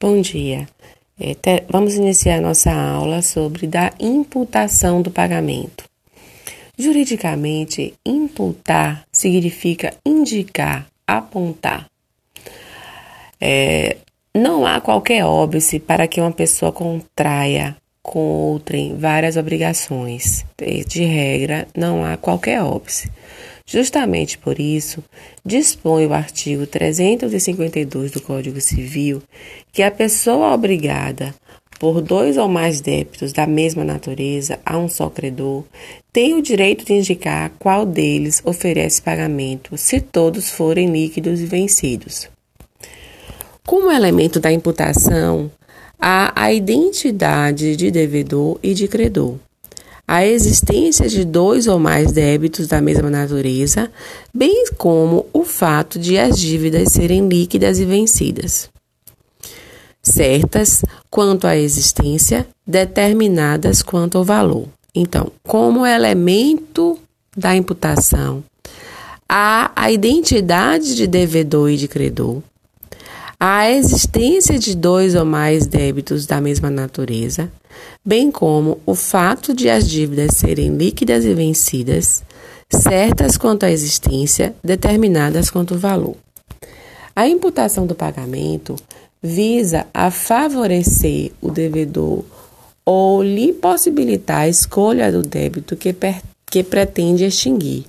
Bom dia. É, vamos iniciar nossa aula sobre da imputação do pagamento. Juridicamente, imputar significa indicar, apontar. É, não há qualquer óbice para que uma pessoa contraia com outrem várias obrigações. De regra, não há qualquer óbice. Justamente por isso, dispõe o artigo 352 do Código Civil que a pessoa obrigada por dois ou mais débitos da mesma natureza a um só credor tem o direito de indicar qual deles oferece pagamento, se todos forem líquidos e vencidos. Como elemento da imputação, há a identidade de devedor e de credor a existência de dois ou mais débitos da mesma natureza, bem como o fato de as dívidas serem líquidas e vencidas. Certas quanto à existência, determinadas quanto ao valor. Então, como elemento da imputação, há a identidade de devedor e de credor, a existência de dois ou mais débitos da mesma natureza, bem como o fato de as dívidas serem líquidas e vencidas, certas quanto à existência, determinadas quanto ao valor. A imputação do pagamento visa a favorecer o devedor ou lhe possibilitar a escolha do débito que, que pretende extinguir.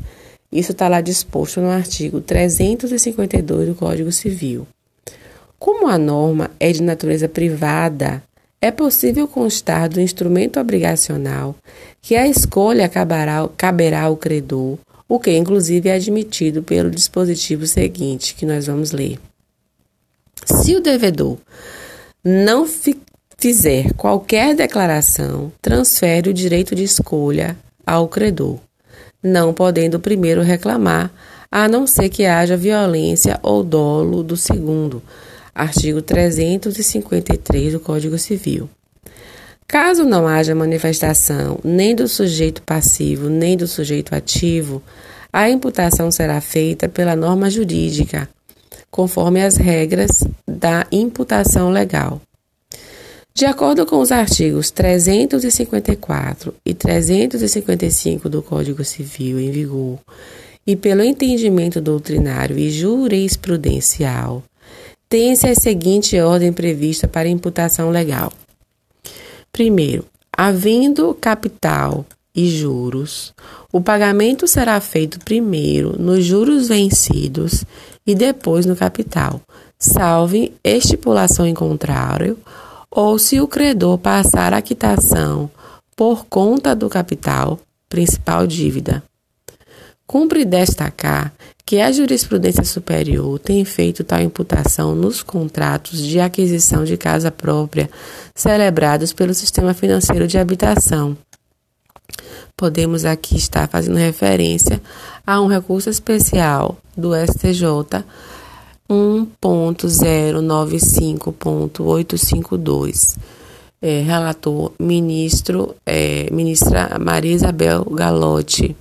Isso está lá disposto no artigo 352 do Código Civil. Como a norma é de natureza privada, é possível constar do instrumento obrigacional que a escolha acabará, caberá ao credor, o que inclusive é admitido pelo dispositivo seguinte, que nós vamos ler. Se o devedor não fizer qualquer declaração, transfere o direito de escolha ao credor, não podendo o primeiro reclamar, a não ser que haja violência ou dolo do segundo artigo 353 do Código Civil. Caso não haja manifestação nem do sujeito passivo nem do sujeito ativo, a imputação será feita pela norma jurídica, conforme as regras da imputação legal. De acordo com os artigos 354 e 355 do Código Civil em vigor, e pelo entendimento doutrinário e jurisprudencial, tem-se a seguinte ordem prevista para imputação legal. Primeiro, havendo capital e juros, o pagamento será feito primeiro nos juros vencidos e depois no capital, salve estipulação em contrário, ou se o credor passar a quitação por conta do capital, principal dívida. Cumpre destacar que a jurisprudência superior tem feito tal imputação nos contratos de aquisição de casa própria celebrados pelo sistema financeiro de habitação. Podemos aqui estar fazendo referência a um recurso especial do STJ 1.095.852. É, relator ministro, é, ministra Maria Isabel Galotti,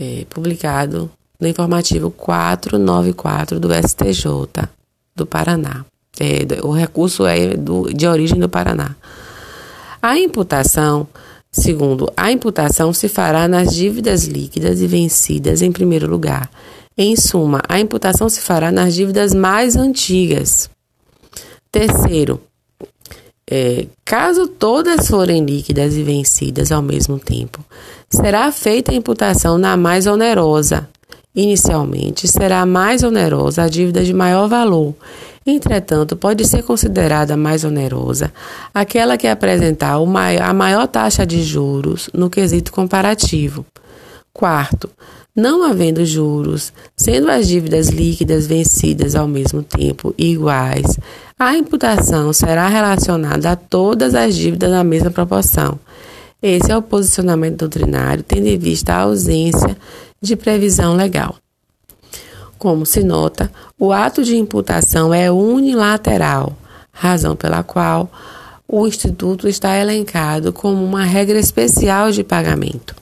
é, publicado no informativo 494 do STJ do Paraná. É, o recurso é do, de origem do Paraná. A imputação, segundo, a imputação se fará nas dívidas líquidas e vencidas em primeiro lugar. Em suma, a imputação se fará nas dívidas mais antigas. Terceiro, é, caso todas forem líquidas e vencidas ao mesmo tempo, será feita a imputação na mais onerosa, Inicialmente, será mais onerosa a dívida de maior valor. Entretanto, pode ser considerada mais onerosa aquela que apresentar a maior taxa de juros no quesito comparativo. Quarto, não havendo juros, sendo as dívidas líquidas vencidas ao mesmo tempo iguais, a imputação será relacionada a todas as dívidas na mesma proporção. Esse é o posicionamento doutrinário, tendo em vista a ausência de previsão legal. Como se nota, o ato de imputação é unilateral, razão pela qual o Instituto está elencado como uma regra especial de pagamento.